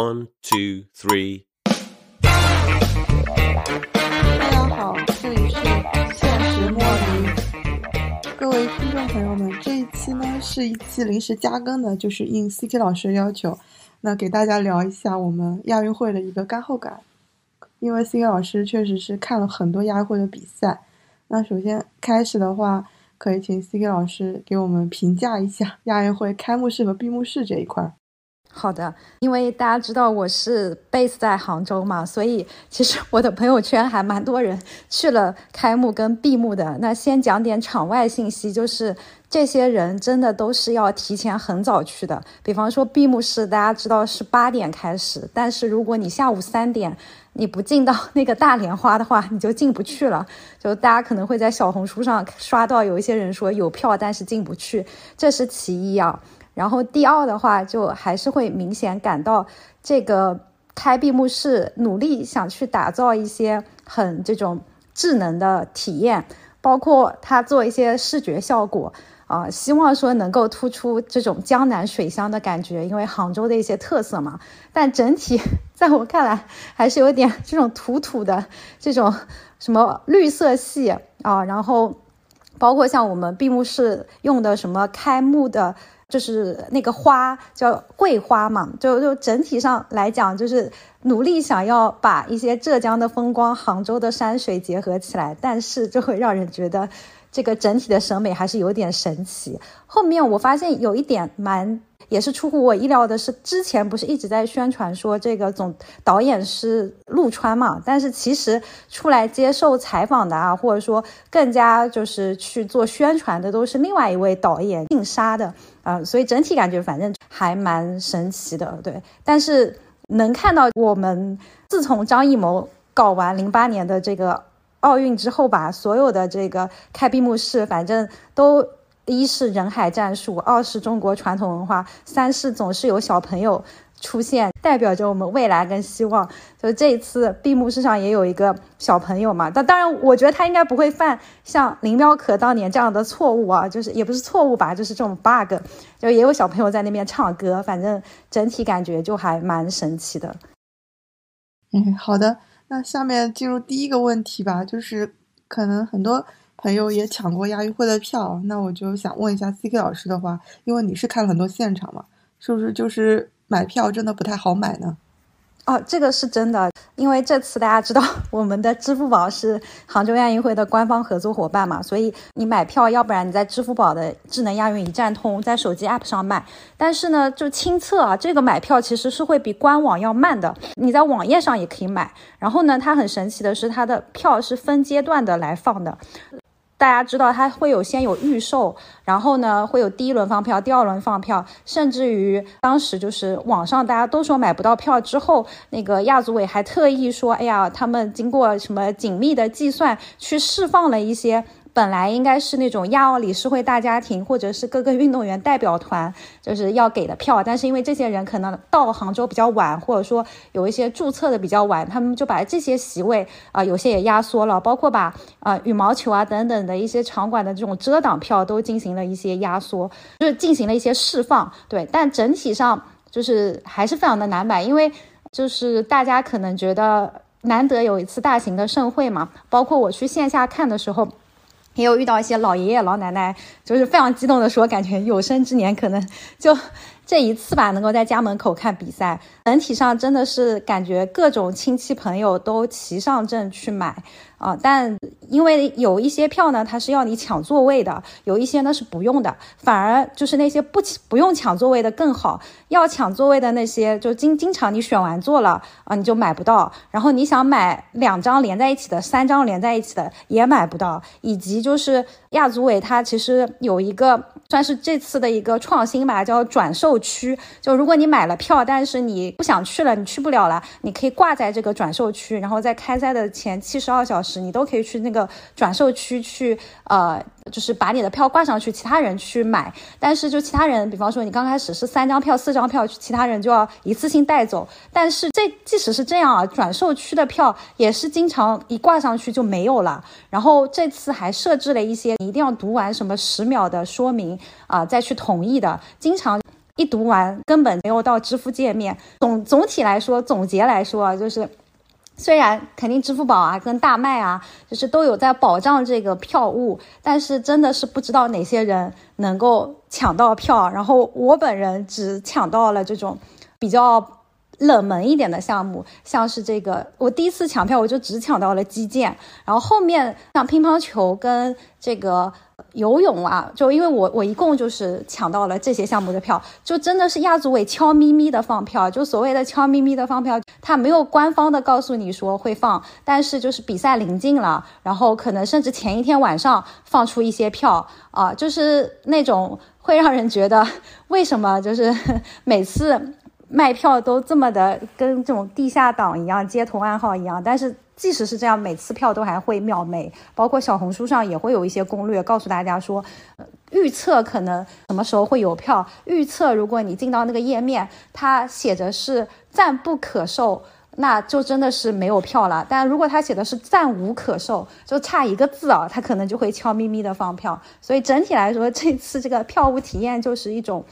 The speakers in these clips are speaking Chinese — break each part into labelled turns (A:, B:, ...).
A: One, two, three.
B: 大家好，这里是现实莫离。各位听众朋友们，这一期呢是一期临时加更的，就是应 CK 老师要求，那给大家聊一下我们亚运会的一个干后感。因为 CK 老师确实是看了很多亚运会的比赛，那首先开始的话，可以请 CK 老师给我们评价一下亚运会开幕式和闭幕式这一块。
C: 好的，因为大家知道我是 base 在杭州嘛，所以其实我的朋友圈还蛮多人去了开幕跟闭幕的。那先讲点场外信息，就是这些人真的都是要提前很早去的。比方说闭幕式，大家知道是八点开始，但是如果你下午三点你不进到那个大莲花的话，你就进不去了。就大家可能会在小红书上刷到有一些人说有票，但是进不去，这是其一啊。然后第二的话，就还是会明显感到这个开闭幕式努力想去打造一些很这种智能的体验，包括它做一些视觉效果啊，希望说能够突出这种江南水乡的感觉，因为杭州的一些特色嘛。但整体在我看来还是有点这种土土的这种什么绿色系啊，然后包括像我们闭幕式用的什么开幕的。就是那个花叫桂花嘛，就就整体上来讲，就是努力想要把一些浙江的风光、杭州的山水结合起来，但是就会让人觉得这个整体的审美还是有点神奇。后面我发现有一点蛮。也是出乎我意料的，是之前不是一直在宣传说这个总导演是陆川嘛？但是其实出来接受采访的啊，或者说更加就是去做宣传的，都是另外一位导演姓沙的啊。所以整体感觉反正还蛮神奇的，对。但是能看到我们自从张艺谋搞完零八年的这个奥运之后吧，所有的这个开闭幕式，反正都。一是人海战术，二是中国传统文化，三是总是有小朋友出现，代表着我们未来跟希望。就这一次闭幕式上也有一个小朋友嘛，但当然我觉得他应该不会犯像林喵可当年这样的错误啊，就是也不是错误吧，就是这种 bug，就也有小朋友在那边唱歌，反正整体感觉就还蛮神奇的。
B: 嗯，好的，那下面进入第一个问题吧，就是可能很多。朋友也抢过亚运会的票，那我就想问一下 C K 老师的话，因为你是看了很多现场嘛，是不是就是买票真的不太好买呢？
C: 哦，这个是真的，因为这次大家知道 我们的支付宝是杭州亚运会的官方合作伙伴嘛，所以你买票，要不然你在支付宝的智能亚运一站通，在手机 App 上买。但是呢，就亲测啊，这个买票其实是会比官网要慢的。你在网页上也可以买，然后呢，它很神奇的是，它的票是分阶段的来放的。大家知道它会有先有预售，然后呢会有第一轮放票，第二轮放票，甚至于当时就是网上大家都说买不到票之后，那个亚组委还特意说，哎呀，他们经过什么紧密的计算去释放了一些。本来应该是那种亚奥理事会大家庭，或者是各个运动员代表团，就是要给的票，但是因为这些人可能到杭州比较晚，或者说有一些注册的比较晚，他们就把这些席位啊，有些也压缩了，包括把啊羽毛球啊等等的一些场馆的这种遮挡票都进行了一些压缩，就是进行了一些释放。对，但整体上就是还是非常的难买，因为就是大家可能觉得难得有一次大型的盛会嘛，包括我去线下看的时候。也有遇到一些老爷爷老奶奶，就是非常激动的说，感觉有生之年可能就这一次吧，能够在家门口看比赛。整体上真的是感觉各种亲戚朋友都齐上阵去买。啊，但因为有一些票呢，它是要你抢座位的，有一些呢是不用的，反而就是那些不不用抢座位的更好。要抢座位的那些，就经经常你选完座了啊，你就买不到。然后你想买两张连在一起的，三张连在一起的也买不到。以及就是亚组委它其实有一个算是这次的一个创新吧，叫转售区。就如果你买了票，但是你不想去了，你去不了了，你可以挂在这个转售区，然后在开赛的前七十二小时。你都可以去那个转售区去，呃，就是把你的票挂上去，其他人去买。但是就其他人，比方说你刚开始是三张票、四张票，其他人就要一次性带走。但是这即使是这样啊，转售区的票也是经常一挂上去就没有了。然后这次还设置了一些，你一定要读完什么十秒的说明啊，再去同意的。经常。一读完根本没有到支付界面。总总体来说，总结来说啊，就是虽然肯定支付宝啊跟大麦啊，就是都有在保障这个票务，但是真的是不知道哪些人能够抢到票。然后我本人只抢到了这种比较。冷门一点的项目，像是这个，我第一次抢票我就只抢到了击剑，然后后面像乒乓球跟这个游泳啊，就因为我我一共就是抢到了这些项目的票，就真的是亚组委悄咪咪的放票，就所谓的悄咪咪的放票，他没有官方的告诉你说会放，但是就是比赛临近了，然后可能甚至前一天晚上放出一些票啊，就是那种会让人觉得为什么就是每次。卖票都这么的跟这种地下党一样，街头暗号一样。但是即使是这样，每次票都还会秒没。包括小红书上也会有一些攻略，告诉大家说，预测可能什么时候会有票。预测如果你进到那个页面，它写着是暂不可售，那就真的是没有票了。但如果它写的是暂无可售，就差一个字啊，它可能就会悄咪咪的放票。所以整体来说，这次这个票务体验就是一种。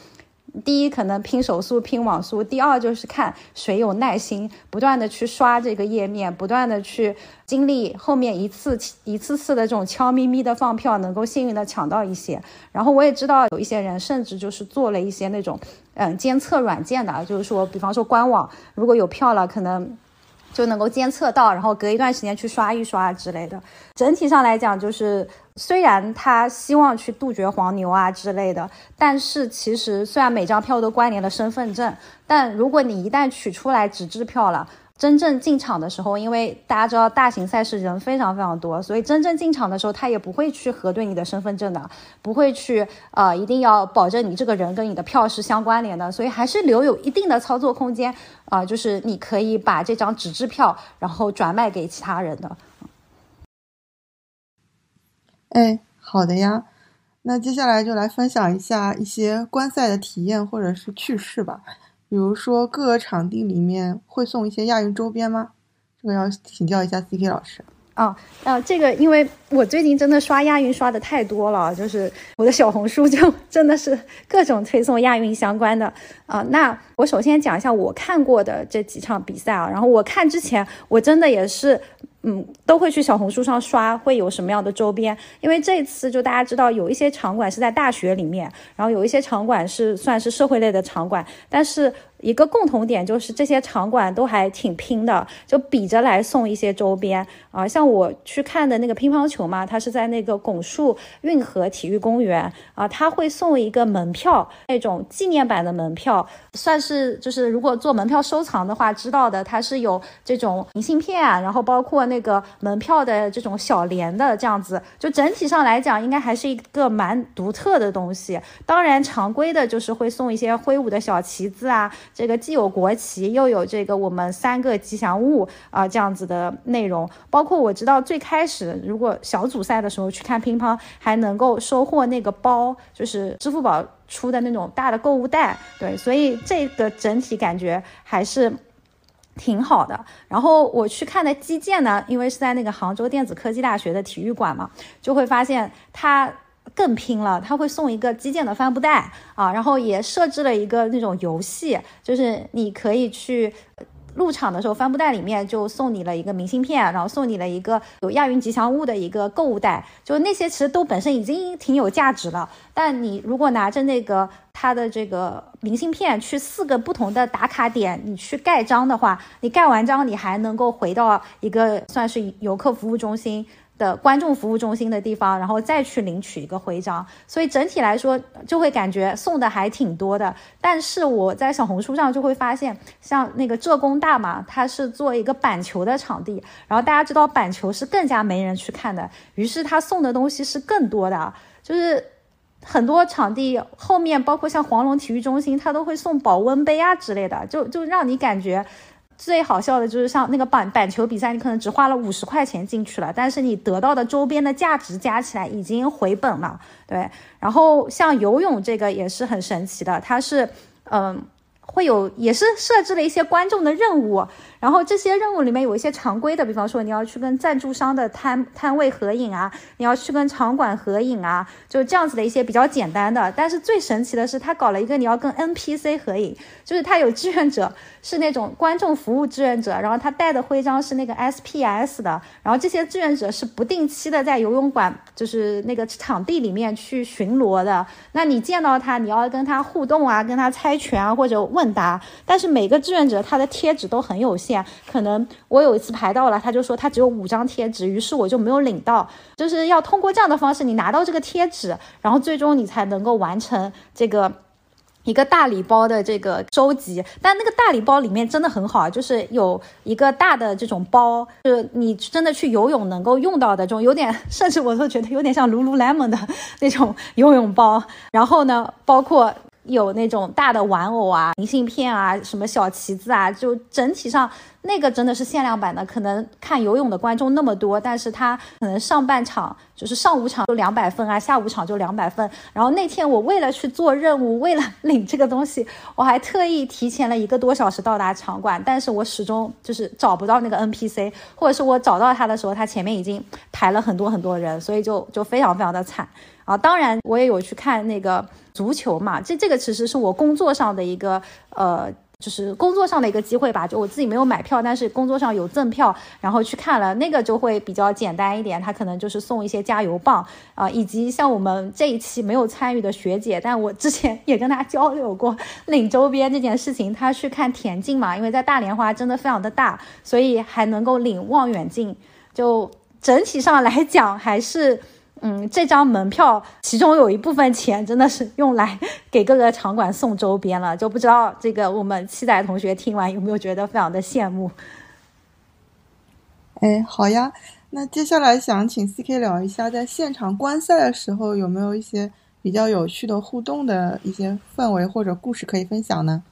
C: 第一，可能拼手速、拼网速；第二，就是看谁有耐心，不断的去刷这个页面，不断的去经历后面一次一次次的这种悄咪咪的放票，能够幸运的抢到一些。然后我也知道有一些人甚至就是做了一些那种嗯监测软件的，就是说，比方说官网如果有票了，可能。就能够监测到，然后隔一段时间去刷一刷之类的。整体上来讲，就是虽然他希望去杜绝黄牛啊之类的，但是其实虽然每张票都关联了身份证，但如果你一旦取出来纸质票了。真正进场的时候，因为大家知道大型赛事人非常非常多，所以真正进场的时候，他也不会去核对你的身份证的，不会去呃，一定要保证你这个人跟你的票是相关联的，所以还是留有一定的操作空间啊，就是你可以把这张纸质票然后转卖给其他人的。
B: 哎，好的呀，那接下来就来分享一下一些观赛的体验或者是趣事吧。比如说，各个场地里面会送一些亚运周边吗？这个要请教一下 C K 老师。
C: 啊，呃，这个因为我最近真的刷亚运刷的太多了，就是我的小红书就 真的是各种推送亚运相关的啊。那我首先讲一下我看过的这几场比赛啊，然后我看之前我真的也是。嗯，都会去小红书上刷，会有什么样的周边？因为这次就大家知道，有一些场馆是在大学里面，然后有一些场馆是算是社会类的场馆，但是。一个共同点就是这些场馆都还挺拼的，就比着来送一些周边啊。像我去看的那个乒乓球嘛，它是在那个拱墅运河体育公园啊，他会送一个门票，那种纪念版的门票，算是就是如果做门票收藏的话，知道的它是有这种明信片，然后包括那个门票的这种小联的这样子，就整体上来讲，应该还是一个蛮独特的东西。当然，常规的就是会送一些挥舞的小旗子啊。这个既有国旗，又有这个我们三个吉祥物啊，这样子的内容。包括我知道最开始，如果小组赛的时候去看乒乓，还能够收获那个包，就是支付宝出的那种大的购物袋。对，所以这个整体感觉还是挺好的。然后我去看的击剑呢，因为是在那个杭州电子科技大学的体育馆嘛，就会发现它。更拼了，他会送一个击剑的帆布袋啊，然后也设置了一个那种游戏，就是你可以去入场的时候，帆布袋里面就送你了一个明信片，然后送你了一个有亚运吉祥物的一个购物袋，就那些其实都本身已经挺有价值了。但你如果拿着那个他的这个明信片去四个不同的打卡点，你去盖章的话，你盖完章你还能够回到一个算是游客服务中心。的观众服务中心的地方，然后再去领取一个徽章，所以整体来说就会感觉送的还挺多的。但是我在小红书上就会发现，像那个浙工大嘛，它是做一个板球的场地，然后大家知道板球是更加没人去看的，于是他送的东西是更多的，就是很多场地后面，包括像黄龙体育中心，他都会送保温杯啊之类的，就就让你感觉。最好笑的就是像那个板板球比赛，你可能只花了五十块钱进去了，但是你得到的周边的价值加起来已经回本了。对，然后像游泳这个也是很神奇的，它是嗯会有也是设置了一些观众的任务，然后这些任务里面有一些常规的，比方说你要去跟赞助商的摊摊位合影啊，你要去跟场馆合影啊，就这样子的一些比较简单的。但是最神奇的是，他搞了一个你要跟 NPC 合影，就是他有志愿者是那种观众服务志愿者，然后他带的徽章是那个 SPS 的，然后这些志愿者是不定期的在游泳馆就是那个场地里面去巡逻的。那你见到他，你要跟他互动啊，跟他猜拳啊，或者问答。但是每个志愿者他的贴纸都很有可能我有一次排到了，他就说他只有五张贴纸，于是我就没有领到。就是要通过这样的方式，你拿到这个贴纸，然后最终你才能够完成这个一个大礼包的这个收集。但那个大礼包里面真的很好，就是有一个大的这种包，就是你真的去游泳能够用到的这种，有点甚至我都觉得有点像 Lululemon 的 那种游泳包。然后呢，包括。有那种大的玩偶啊、明信片啊、什么小旗子啊，就整体上那个真的是限量版的。可能看游泳的观众那么多，但是他可能上半场就是上午场就两百份啊，下午场就两百份。然后那天我为了去做任务，为了领这个东西，我还特意提前了一个多小时到达场馆，但是我始终就是找不到那个 NPC，或者是我找到他的时候，他前面已经排了很多很多人，所以就就非常非常的惨。啊，当然我也有去看那个足球嘛，这这个其实是我工作上的一个呃，就是工作上的一个机会吧。就我自己没有买票，但是工作上有赠票，然后去看了那个就会比较简单一点。他可能就是送一些加油棒啊，以及像我们这一期没有参与的学姐，但我之前也跟她交流过领周边这件事情。她去看田径嘛，因为在大莲花真的非常的大，所以还能够领望远镜。就整体上来讲，还是。嗯，这张门票其中有一部分钱真的是用来给各个场馆送周边了，就不知道这个我们七仔同学听完有没有觉得非常的羡慕？
B: 哎，好呀，那接下来想请 CK 聊一下，在现场观赛的时候有没有一些比较有趣的互动的一些氛围或者故事可以分享呢？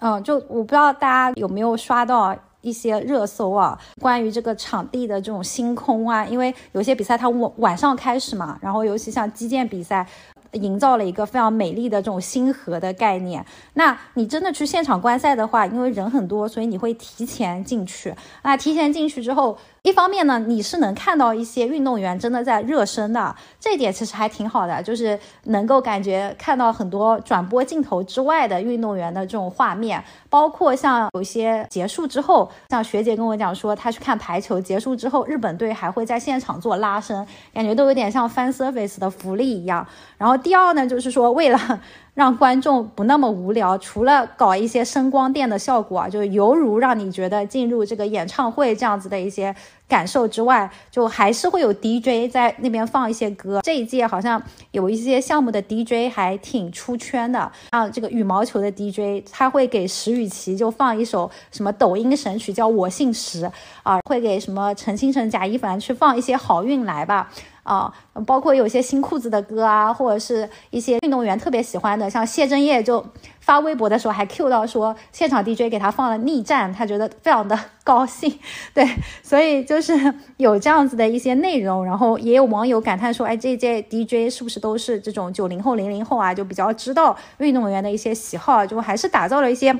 C: 嗯，就我不知道大家有没有刷到。一些热搜啊，关于这个场地的这种星空啊，因为有些比赛它晚晚上开始嘛，然后尤其像击剑比赛，营造了一个非常美丽的这种星河的概念。那你真的去现场观赛的话，因为人很多，所以你会提前进去。那提前进去之后。一方面呢，你是能看到一些运动员真的在热身的，这一点其实还挺好的，就是能够感觉看到很多转播镜头之外的运动员的这种画面，包括像有些结束之后，像学姐跟我讲说，她去看排球结束之后，日本队还会在现场做拉伸，感觉都有点像 fan service 的福利一样。然后第二呢，就是说为了。让观众不那么无聊，除了搞一些声光电的效果啊，就犹如让你觉得进入这个演唱会这样子的一些感受之外，就还是会有 DJ 在那边放一些歌。这一届好像有一些项目的 DJ 还挺出圈的，像这个羽毛球的 DJ，他会给石宇奇就放一首什么抖音神曲，叫我姓石啊，会给什么陈星辰、贾一凡去放一些好运来吧。啊，包括有些新裤子的歌啊，或者是一些运动员特别喜欢的，像谢震业就发微博的时候还 Q 到说，现场 DJ 给他放了逆战，他觉得非常的 高兴。对，所以就是有这样子的一些内容，然后也有网友感叹说，哎，这届 DJ 是不是都是这种九零后、零零后啊，就比较知道运动员的一些喜好，就还是打造了一些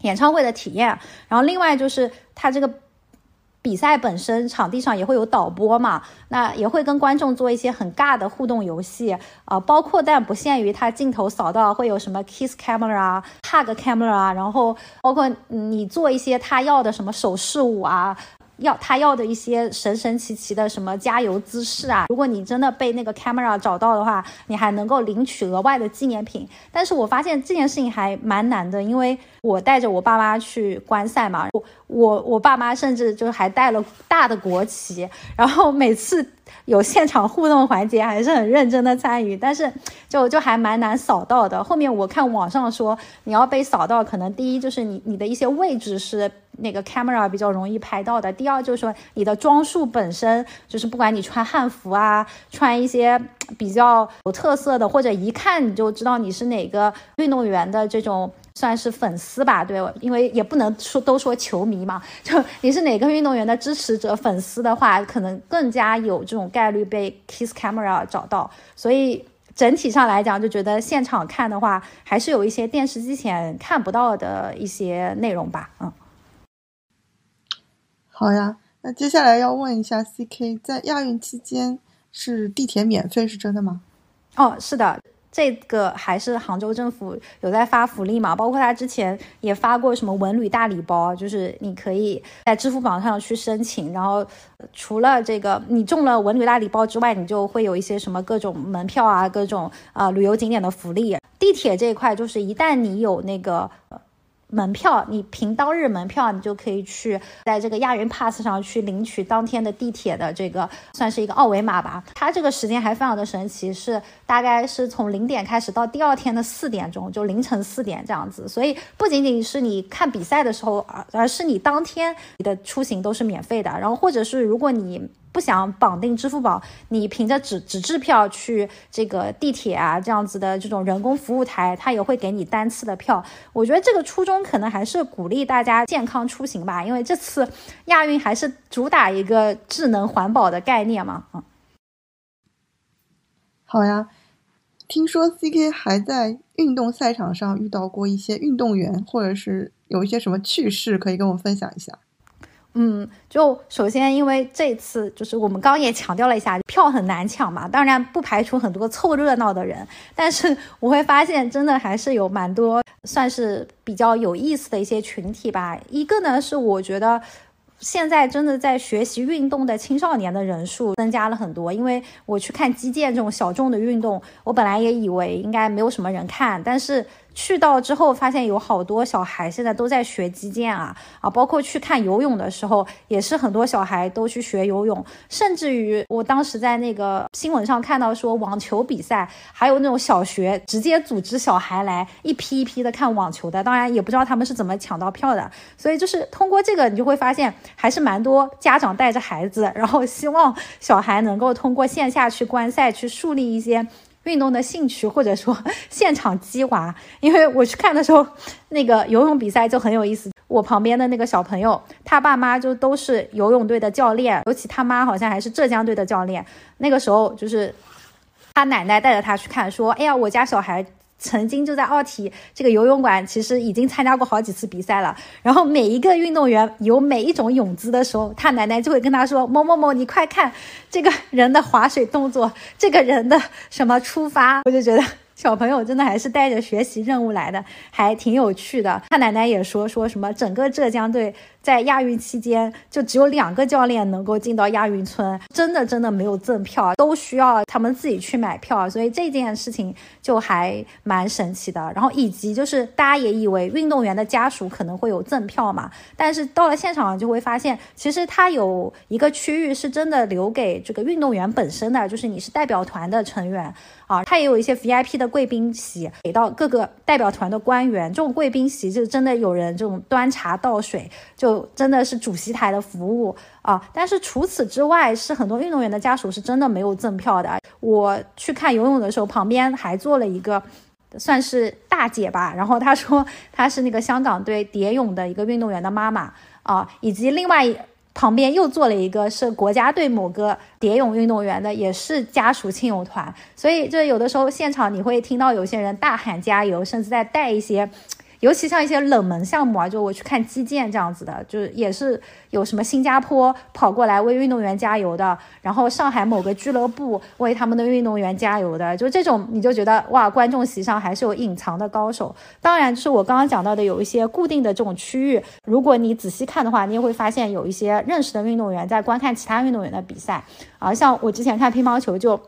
C: 演唱会的体验。然后另外就是他这个。比赛本身场地上也会有导播嘛，那也会跟观众做一些很尬的互动游戏啊，包括但不限于他镜头扫到会有什么 kiss camera 啊、hug camera，啊然后包括你做一些他要的什么手势舞啊。要他要的一些神神奇奇的什么加油姿势啊！如果你真的被那个 camera 找到的话，你还能够领取额外的纪念品。但是我发现这件事情还蛮难的，因为我带着我爸妈去观赛嘛，我我爸妈甚至就还带了大的国旗，然后每次有现场互动环节还是很认真的参与，但是就就还蛮难扫到的。后面我看网上说，你要被扫到，可能第一就是你你的一些位置是。那个 camera 比较容易拍到的。第二就是说，你的装束本身就是，不管你穿汉服啊，穿一些比较有特色的，或者一看你就知道你是哪个运动员的这种，算是粉丝吧，对，因为也不能说都说球迷嘛，就你是哪个运动员的支持者、粉丝的话，可能更加有这种概率被 kiss camera 找到。所以。整体上来讲，就觉得现场看的话，还是有一些电视机前看不到的一些内容吧。嗯，
B: 好呀，那接下来要问一下 CK，在亚运期间是地铁免费是真的吗？
C: 哦，是的。这个还是杭州政府有在发福利嘛？包括他之前也发过什么文旅大礼包，就是你可以在支付宝上去申请，然后除了这个你中了文旅大礼包之外，你就会有一些什么各种门票啊、各种啊旅游景点的福利。地铁这一块就是一旦你有那个。门票，你凭当日门票，你就可以去在这个亚运 pass 上去领取当天的地铁的这个算是一个二维码吧。它这个时间还非常的神奇，是大概是从零点开始到第二天的四点钟，就凌晨四点这样子。所以不仅仅是你看比赛的时候，而而是你当天你的出行都是免费的。然后或者是如果你。不想绑定支付宝，你凭着纸纸质票去这个地铁啊这样子的这种人工服务台，他也会给你单次的票。我觉得这个初衷可能还是鼓励大家健康出行吧，因为这次亚运还是主打一个智能环保的概念嘛。嗯，
B: 好呀，听说 CK 还在运动赛场上遇到过一些运动员，或者是有一些什么趣事可以跟我分享一下。
C: 嗯，就首先，因为这次就是我们刚也强调了一下，票很难抢嘛。当然不排除很多凑热闹的人，但是我会发现，真的还是有蛮多算是比较有意思的一些群体吧。一个呢是我觉得。现在真的在学习运动的青少年的人数增加了很多，因为我去看击剑这种小众的运动，我本来也以为应该没有什么人看，但是去到之后发现有好多小孩现在都在学击剑啊啊！包括去看游泳的时候，也是很多小孩都去学游泳，甚至于我当时在那个新闻上看到说网球比赛，还有那种小学直接组织小孩来一批一批的看网球的，当然也不知道他们是怎么抢到票的，所以就是通过这个，你就会发现。还是蛮多家长带着孩子，然后希望小孩能够通过线下去观赛，去树立一些运动的兴趣，或者说 现场激娃。因为我去看的时候，那个游泳比赛就很有意思。我旁边的那个小朋友，他爸妈就都是游泳队的教练，尤其他妈好像还是浙江队的教练。那个时候就是他奶奶带着他去看，说：“哎呀，我家小孩。”曾经就在奥体这个游泳馆，其实已经参加过好几次比赛了。然后每一个运动员有每一种泳姿的时候，他奶奶就会跟他说：“某某某，你快看这个人的划水动作，这个人的什么出发。”我就觉得。小朋友真的还是带着学习任务来的，还挺有趣的。他奶奶也说，说什么整个浙江队在亚运期间就只有两个教练能够进到亚运村，真的真的没有赠票，都需要他们自己去买票。所以这件事情就还蛮神奇的。然后以及就是大家也以为运动员的家属可能会有赠票嘛，但是到了现场就会发现，其实他有一个区域是真的留给这个运动员本身的，就是你是代表团的成员。啊，他也有一些 VIP 的贵宾席给到各个代表团的官员，这种贵宾席就真的有人这种端茶倒水，就真的是主席台的服务啊。但是除此之外，是很多运动员的家属是真的没有赠票的。我去看游泳的时候，旁边还坐了一个算是大姐吧，然后她说她是那个香港队蝶泳的一个运动员的妈妈啊，以及另外。旁边又坐了一个是国家队某个蝶泳运动员的，也是家属亲友团，所以就有的时候现场你会听到有些人大喊加油，甚至在带一些。尤其像一些冷门项目啊，就我去看击剑这样子的，就是也是有什么新加坡跑过来为运动员加油的，然后上海某个俱乐部为他们的运动员加油的，就这种你就觉得哇，观众席上还是有隐藏的高手。当然，就是我刚刚讲到的有一些固定的这种区域，如果你仔细看的话，你也会发现有一些认识的运动员在观看其他运动员的比赛啊，像我之前看乒乓球就。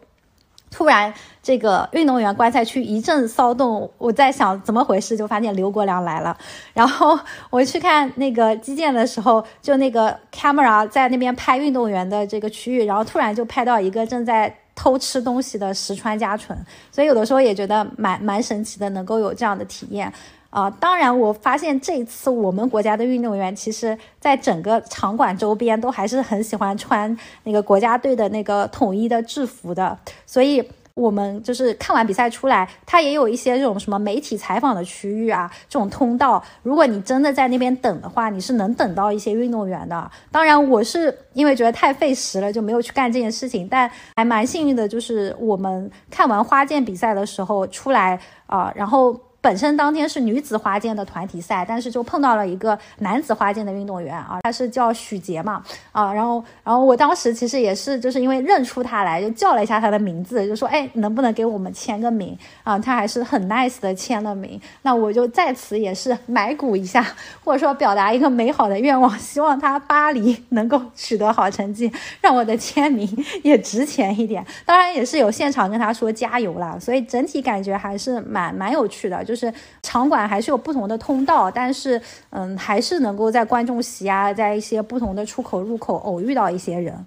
C: 突然，这个运动员观赛区一阵骚动，我在想怎么回事，就发现刘国梁来了。然后我去看那个击剑的时候，就那个 camera 在那边拍运动员的这个区域，然后突然就拍到一个正在偷吃东西的石川佳纯，所以有的时候也觉得蛮蛮神奇的，能够有这样的体验。啊，当然，我发现这次我们国家的运动员，其实在整个场馆周边都还是很喜欢穿那个国家队的那个统一的制服的，所以我们就是看完比赛出来，它也有一些这种什么媒体采访的区域啊，这种通道。如果你真的在那边等的话，你是能等到一些运动员的。当然，我是因为觉得太费时了，就没有去干这件事情。但还蛮幸运的，就是我们看完花剑比赛的时候出来啊，然后。本身当天是女子花剑的团体赛，但是就碰到了一个男子花剑的运动员啊，他是叫许杰嘛啊，然后然后我当时其实也是就是因为认出他来，就叫了一下他的名字，就说哎，能不能给我们签个名啊？他还是很 nice 的签了名，那我就在此也是埋骨一下，或者说表达一个美好的愿望，希望他巴黎能够取得好成绩，让我的签名也值钱一点。当然也是有现场跟他说加油啦，所以整体感觉还是蛮蛮有趣的，就。就是场馆还是有不同的通道，但是嗯，还是能够在观众席啊，在一些不同的出口入口偶遇到一些人。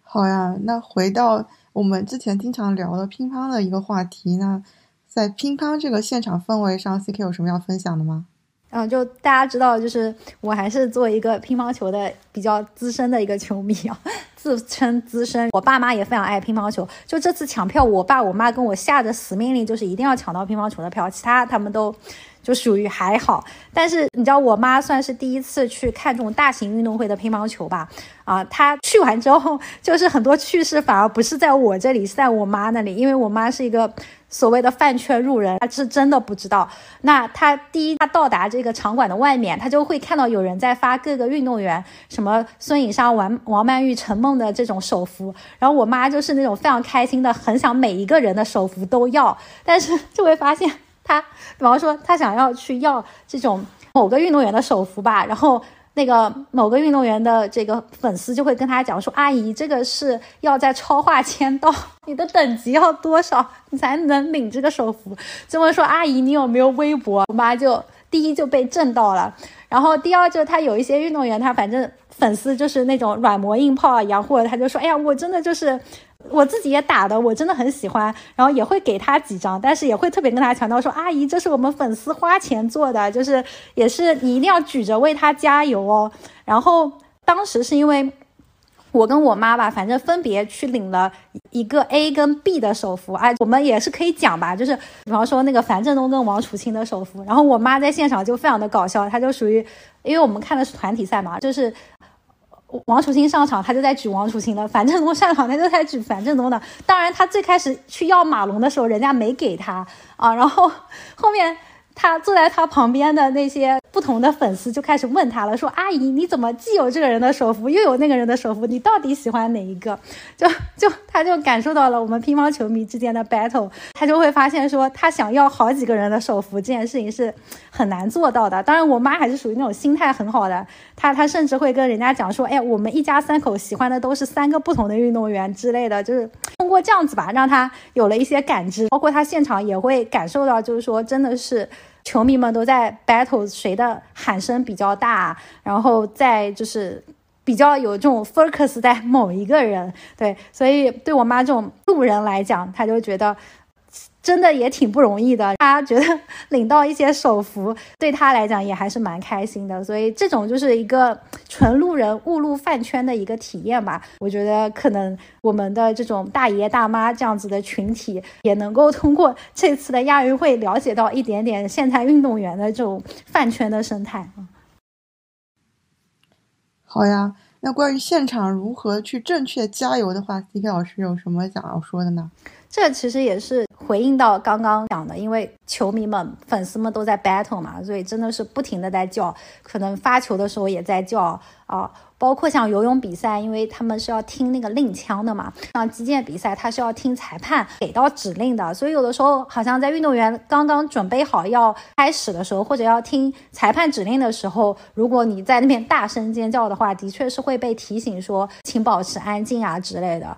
B: 好呀，那回到我们之前经常聊的乒乓的一个话题，那在乒乓这个现场氛围上，CK 有什么要分享的吗？
C: 嗯，就大家知道，就是我还是做一个乒乓球的比较资深的一个球迷啊。自称资深，我爸妈也非常爱乒乓球。就这次抢票，我爸我妈跟我下的死命令就是一定要抢到乒乓球的票，其他他们都就属于还好。但是你知道，我妈算是第一次去看这种大型运动会的乒乓球吧？啊，她去完之后，就是很多趣事反而不是在我这里，是在我妈那里，因为我妈是一个。所谓的饭圈路人，他是真的不知道。那他第一，他到达这个场馆的外面，他就会看到有人在发各个运动员，什么孙颖莎、王王曼玉、陈梦的这种手幅。然后我妈就是那种非常开心的，很想每一个人的手幅都要。但是 就会发现，他比方说他想要去要这种某个运动员的手幅吧，然后。那个某个运动员的这个粉丝就会跟他讲说：“阿姨，这个是要在超话签到，你的等级要多少，你才能领这个手幅？”就问说：“阿姨，你有没有微博？”我妈就第一就被震到了，然后第二就是他有一些运动员，他反正粉丝就是那种软磨硬泡一样，或者他就说：“哎呀，我真的就是。”我自己也打的，我真的很喜欢，然后也会给他几张，但是也会特别跟他强调说：“阿姨，这是我们粉丝花钱做的，就是也是你一定要举着为他加油哦。”然后当时是因为我跟我妈吧，反正分别去领了一个 A 跟 B 的手幅，哎，我们也是可以讲吧，就是比方说那个樊振东跟王楚钦的手幅，然后我妈在现场就非常的搞笑，她就属于，因为我们看的是团体赛嘛，就是。王楚钦上场，他就在举王楚钦的；樊振东上场，他就在举樊振东的。当然，他最开始去要马龙的时候，人家没给他啊，然后后面。他坐在他旁边的那些不同的粉丝就开始问他了，说：“阿姨，你怎么既有这个人的手幅，又有那个人的手幅？你到底喜欢哪一个？”就 就他就感受到了我们乒乓球迷之间的 battle，他就会发现说，他想要好几个人的手幅这件事情是很难做到的。当然，我妈还是属于那种心态很好的，她她甚至会跟人家讲说：“哎，我们一家三口喜欢的都是三个不同的运动员之类的。”就是通过这样子吧，让他有了一些感知，包括他现场也会感受到，就是说真的是。球迷们都在 battle 谁的喊声比较大，然后在就是比较有这种 focus 在某一个人，对，所以对我妈这种路人来讲，她就觉得。真的也挺不容易的，他觉得领到一些手幅，对他来讲也还是蛮开心的。所以这种就是一个纯路人误入饭圈的一个体验吧。我觉得可能我们的这种大爷大妈这样子的群体，也能够通过这次的亚运会了解到一点点现在运动员的这种饭圈的生态。
B: 好呀，那关于现场如何去正确加油的话，C K 老师有什么想要说的呢？
C: 这其实也是回应到刚刚讲的，因为球迷们、粉丝们都在 battle 嘛，所以真的是不停的在叫，可能发球的时候也在叫啊。包括像游泳比赛，因为他们是要听那个令枪的嘛，像击剑比赛，他是要听裁判给到指令的，所以有的时候好像在运动员刚刚准备好要开始的时候，或者要听裁判指令的时候，如果你在那边大声尖叫的话，的确是会被提醒说，请保持安静啊之类的。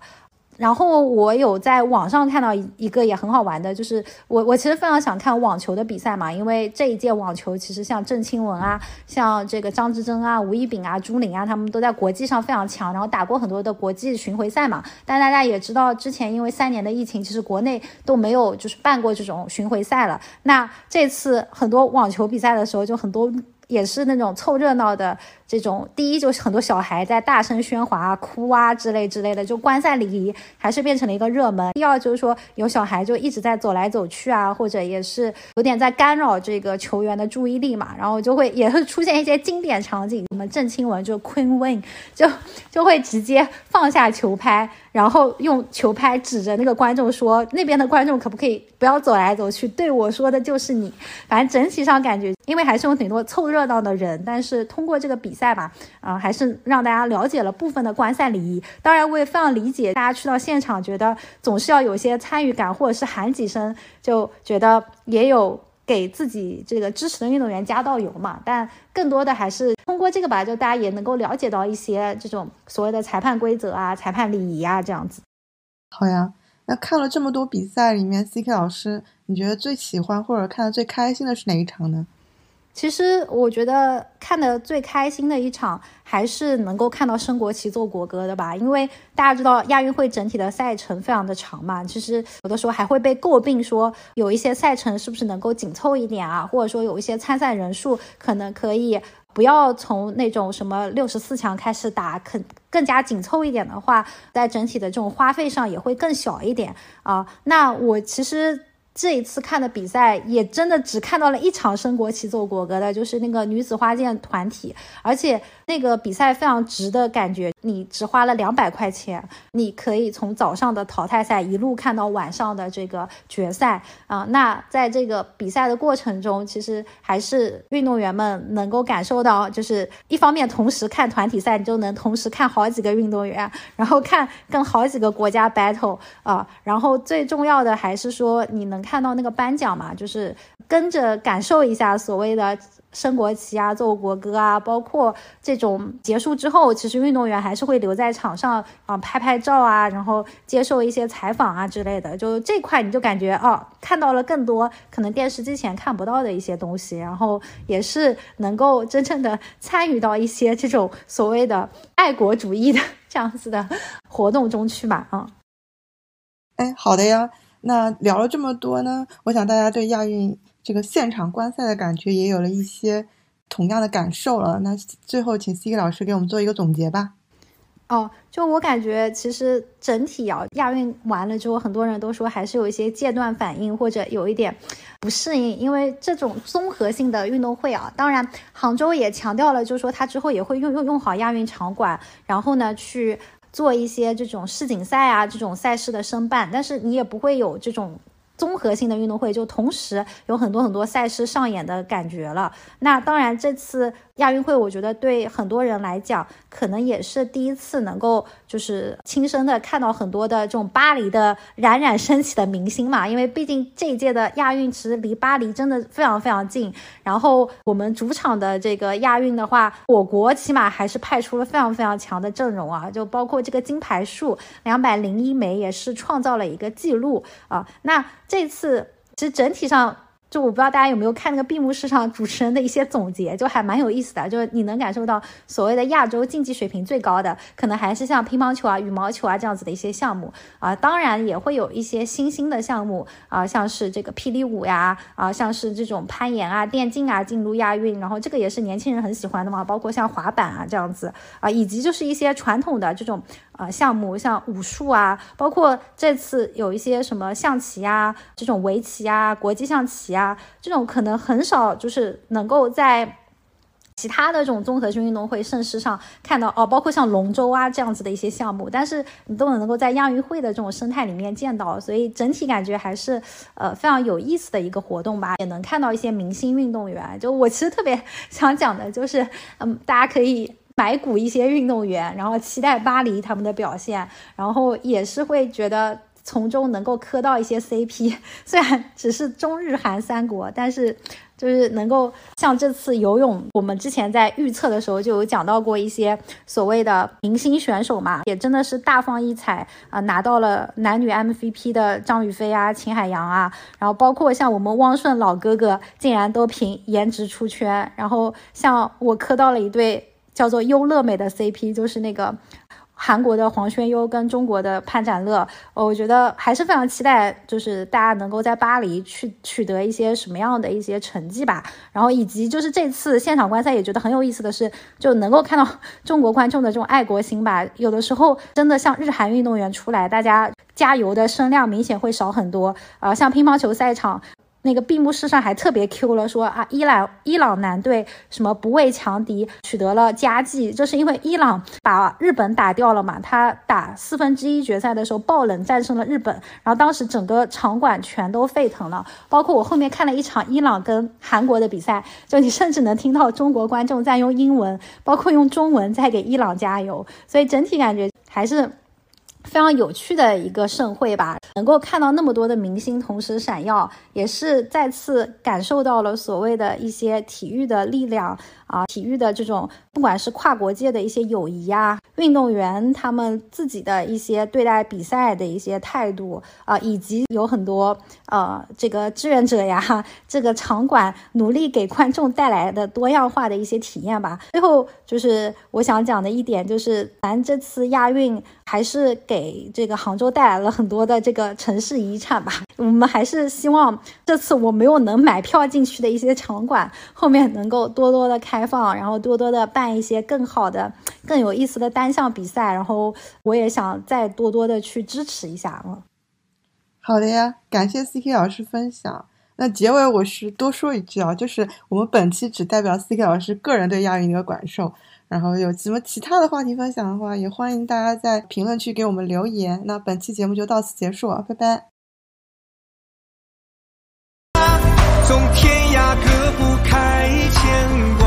C: 然后我有在网上看到一一个也很好玩的，就是我我其实非常想看网球的比赛嘛，因为这一届网球其实像郑钦文啊，像这个张之臻啊、吴亦丙啊、朱琳啊，他们都在国际上非常强，然后打过很多的国际巡回赛嘛。但大家也知道，之前因为三年的疫情，其实国内都没有就是办过这种巡回赛了。那这次很多网球比赛的时候，就很多。也是那种凑热闹的这种，第一就是很多小孩在大声喧哗、哭啊之类之类的，就观赛礼仪还是变成了一个热门。第二就是说有小孩就一直在走来走去啊，或者也是有点在干扰这个球员的注意力嘛，然后就会也会出现一些经典场景，我们郑钦文就 Queen Win 就就会直接放下球拍。然后用球拍指着那个观众说：“那边的观众可不可以不要走来走去？对我说的就是你。”反正整体上感觉，因为还是有挺多凑热闹的人，但是通过这个比赛吧，啊，还是让大家了解了部分的观赛礼仪。当然，我也非常理解大家去到现场，觉得总是要有些参与感，或者是喊几声，就觉得也有。给自己这个支持的运动员加道油嘛，但更多的还是通过这个吧，就大家也能够了解到一些这种所谓的裁判规则啊、裁判礼仪啊这样子。
B: 好呀，那看了这么多比赛里面，C K 老师，你觉得最喜欢或者看的最开心的是哪一场呢？
C: 其实我觉得看的最开心的一场还是能够看到升国旗奏国歌的吧，因为大家知道亚运会整体的赛程非常的长嘛，其实有的时候还会被诟病说有一些赛程是不是能够紧凑一点啊，或者说有一些参赛人数可能可以不要从那种什么六十四强开始打，肯更加紧凑一点的话，在整体的这种花费上也会更小一点啊。那我其实。这一次看的比赛也真的只看到了一场升国旗奏国歌的，就是那个女子花剑团体，而且那个比赛非常值的感觉，你只花了两百块钱，你可以从早上的淘汰赛一路看到晚上的这个决赛啊。那在这个比赛的过程中，其实还是运动员们能够感受到，就是一方面同时看团体赛，你就能同时看好几个运动员，然后看跟好几个国家 battle 啊，然后最重要的还是说你能。看到那个颁奖嘛，就是跟着感受一下所谓的升国旗啊、奏国歌啊，包括这种结束之后，其实运动员还是会留在场上啊拍拍照啊，然后接受一些采访啊之类的。就这块你就感觉哦，看到了更多可能电视机前看不到的一些东西，然后也是能够真正的参与到一些这种所谓的爱国主义的这样子的活动中去吧。啊，
B: 哎，好的呀。那聊了这么多呢，我想大家对亚运这个现场观赛的感觉也有了一些同样的感受了。那最后，请 C K 老师给我们做一个总结吧。
C: 哦，就我感觉，其实整体啊，亚运完了之后，很多人都说还是有一些戒断反应，或者有一点不适应，因为这种综合性的运动会啊，当然杭州也强调了，就是说他之后也会用用用好亚运场馆，然后呢去。做一些这种世锦赛啊，这种赛事的申办，但是你也不会有这种。综合性的运动会就同时有很多很多赛事上演的感觉了。那当然，这次亚运会，我觉得对很多人来讲，可能也是第一次能够就是亲身的看到很多的这种巴黎的冉冉升起的明星嘛。因为毕竟这一届的亚运其实离巴黎真的非常非常近。然后我们主场的这个亚运的话，我国起码还是派出了非常非常强的阵容啊，就包括这个金牌数两百零一枚，也是创造了一个记录啊。那这次其实整体上。就我不知道大家有没有看那个闭幕式上主持人的一些总结，就还蛮有意思的。就是你能感受到所谓的亚洲竞技水平最高的，可能还是像乒乓球啊、羽毛球啊这样子的一些项目啊。当然也会有一些新兴的项目啊，像是这个霹雳舞呀啊，像是这种攀岩啊、电竞啊进入亚运，然后这个也是年轻人很喜欢的嘛。包括像滑板啊这样子啊，以及就是一些传统的这种啊项目，像武术啊，包括这次有一些什么象棋啊、这种围棋啊、国际象棋。啊，这种可能很少，就是能够在其他的这种综合性运动会盛世上看到哦，包括像龙舟啊这样子的一些项目，但是你都能能够在亚运会的这种生态里面见到，所以整体感觉还是呃非常有意思的一个活动吧，也能看到一些明星运动员。就我其实特别 想讲的就是，嗯，大家可以买股一些运动员，然后期待巴黎他们的表现，然后也是会觉得。从中能够磕到一些 CP，虽然只是中日韩三国，但是就是能够像这次游泳，我们之前在预测的时候就有讲到过一些所谓的明星选手嘛，也真的是大放异彩啊，拿到了男女 MVP 的张雨霏啊、秦海洋啊，然后包括像我们汪顺老哥哥，竟然都凭颜值出圈，然后像我磕到了一对叫做优乐美的 CP，就是那个。韩国的黄轩优跟中国的潘展乐，我觉得还是非常期待，就是大家能够在巴黎去取得一些什么样的一些成绩吧。然后以及就是这次现场观赛也觉得很有意思的是，就能够看到中国观众的这种爱国心吧。有的时候真的像日韩运动员出来，大家加油的声量明显会少很多。啊，像乒乓球赛场。那个闭幕式上还特别 Q 了，说啊，伊朗伊朗男队什么不畏强敌，取得了佳绩，这是因为伊朗把日本打掉了嘛？他打四分之一决赛的时候爆冷战胜了日本，然后当时整个场馆全都沸腾了，包括我后面看了一场伊朗跟韩国的比赛，就你甚至能听到中国观众在用英文，包括用中文在给伊朗加油，所以整体感觉还是。非常有趣的一个盛会吧，能够看到那么多的明星同时闪耀，也是再次感受到了所谓的一些体育的力量。啊，体育的这种，不管是跨国界的一些友谊啊，运动员他们自己的一些对待比赛的一些态度啊，以及有很多呃这个志愿者呀，这个场馆努力给观众带来的多样化的一些体验吧。最后就是我想讲的一点，就是咱这次亚运还是给这个杭州带来了很多的这个城市遗产吧。我们还是希望这次我没有能买票进去的一些场馆，后面能够多多的开。放，然后多多的办一些更好的、更有意思的单项比赛，然后我也想再多多的去支持一下。
B: 好的呀，感谢 C K 老师分享。那结尾我是多说一句啊，就是我们本期只代表 C K 老师个人对亚运的一个感受，然后有什么其他的话题分享的话，也欢迎大家在评论区给我们留言。那本期节目就到此结束，拜拜。从天涯各不开前。